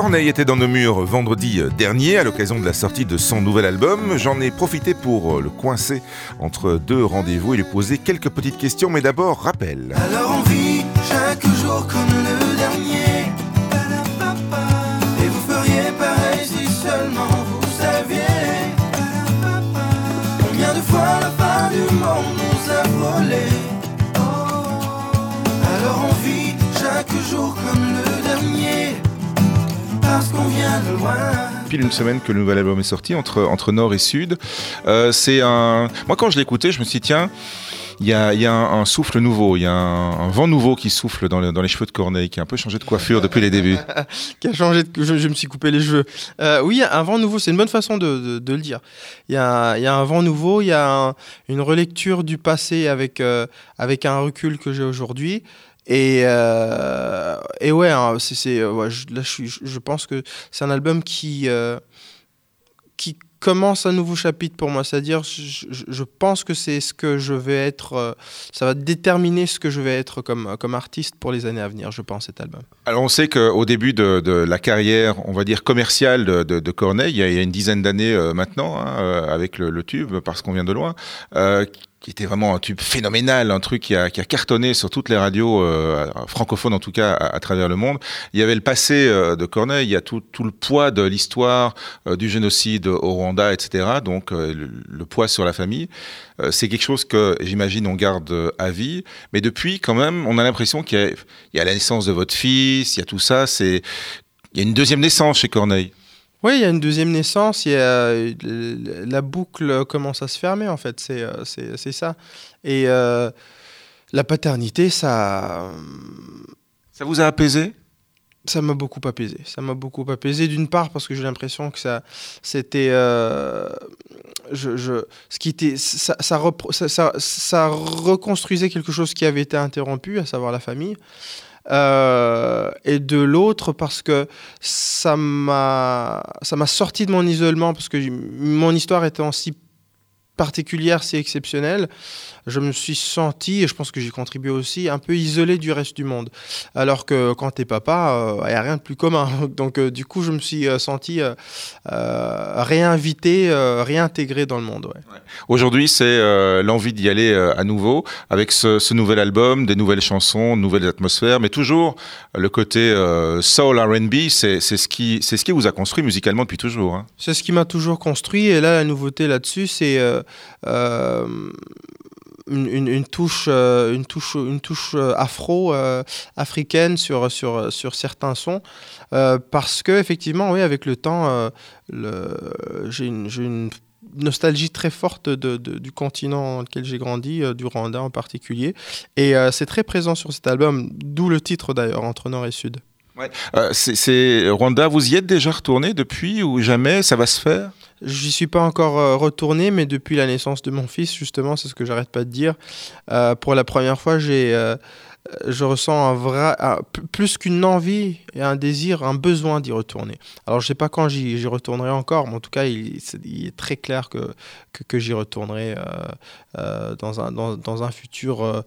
Corneille était dans nos murs vendredi dernier à l'occasion de la sortie de son nouvel album. J'en ai profité pour le coincer entre deux rendez-vous et lui poser quelques petites questions, mais d'abord rappel. Pile une semaine que le nouvel album est sorti entre, entre Nord et Sud. Euh, c'est un. Moi, quand je écouté, je me suis dit, tiens, il y a, y a un, souffle nouveau, il y a un, vent nouveau qui souffle dans, dans, les cheveux de Corneille, qui a un peu changé de coiffure depuis les débuts. qui a changé de... je, je, me suis coupé les cheveux. Euh, oui, un vent nouveau, c'est une bonne façon de, le dire. Il y, a, y, a, un vent nouveau, il y a une relecture du passé avec, euh, avec un recul que j'ai aujourd'hui. Et, euh, hein, c'est, ouais je, là, je, pense que c'est un album qui, euh, qui commence un nouveau chapitre pour moi. C'est-à-dire, je, pense que c'est ce que je vais être. Euh, ça va déterminer ce que je vais être comme, comme artiste pour les années à venir, je pense, cet album. Alors, on sait qu'au début de, la carrière, on va dire commerciale de, de, Corneille, il y, a, une dizaine d'années euh, maintenant, hein, euh, avec le, tube, parce qu'on vient de loin, euh, qui était vraiment un tube phénoménal, un truc qui a, cartonné sur toutes les radios euh, francophones en tout cas à, travers le monde. Il y avait le passé euh, de Corneille, il y a tout, le poids de l'histoire euh, du génocide au Rwanda, etc. Donc le, le, poids sur la famille, c'est quelque chose que j'imagine on garde à vie. Mais depuis, quand même, on a l'impression qu'il y, y, a la naissance de votre fils, il y a tout ça. C'est il y a une deuxième naissance chez Corneille. Oui, il y a une deuxième naissance, y a, la boucle commence à se fermer en fait, c'est, c'est, c'est ça. Et euh, la paternité, ça... Ça vous a apaisé? ça m'a beaucoup apaisé. Ça m'a beaucoup apaisé d'une part parce que j'ai l'impression que ça, c'était, euh, je, je, ce qui était, ça, ça, ça reconstruisait quelque chose qui avait été interrompu, à savoir la famille. Euh, et de l'autre parce que ça m'a sorti de mon isolement parce que mon histoire étant si particulière, si exceptionnelle, je me suis senti, et je pense que j'ai contribué aussi, un peu isolé du reste du monde. Alors que quand t'es papa, il euh, n'y a rien de plus commun. Donc euh, du coup, je me suis euh, senti euh, réinvité, réintégré dans le monde. Ouais. Ouais. Aujourd'hui, c'est l'envie d'y aller à nouveau, avec ce, ce, nouvel album, des nouvelles chansons, de nouvelles atmosphères, mais toujours le côté soul RB, c'est ce, qui, ce qui vous a construit musicalement depuis toujours. Hein. C'est ce qui m'a toujours construit, et là, la nouveauté là-dessus, c'est... Euh, une, une, touche, euh, une touche, une touche afro euh, sur, sur, sur certains sons euh, parce que effectivement oui avec le temps j'ai une, nostalgie très forte du continent dans lequel j'ai grandi, euh, du Rwanda en particulier. Et euh, c'est très présent sur cet album, d'où le titre d'ailleurs, Entre Nord et Sud. Euh, c'est Rwanda, vous y êtes déjà retourné depuis ou jamais? Ça va se faire? J'y suis pas encore euh, retourné, mais depuis la naissance de mon fils, justement, c'est ce que j'arrête pas de dire. Euh, pour la première fois, j'ai, euh, je ressens un vrai, un, plus qu'une envie et un désir, un besoin d'y retourner. Alors, je sais pas quand j'y, retournerai encore, mais en tout cas, il, il est très clair que, que, que j'y retournerai dans, un, dans, dans, un futur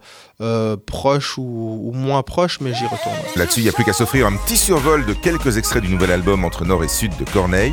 proche ou, ou, moins proche, mais j'y retournerai. Là-dessus, il n'y a plus qu'à s'offrir un petit survol de quelques extraits du nouvel album Entre Nord et Sud de Corneille.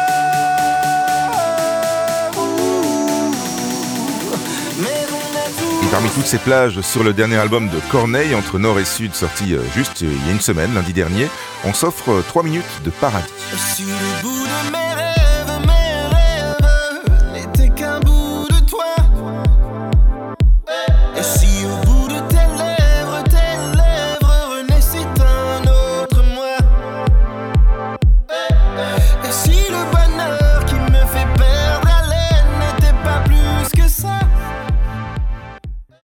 parmi toutes ces plages sur le dernier album de Corneille, Entre Nord et Sud, sorti juste il y a une semaine, lundi dernier, on s'offre 3 minutes de paradis.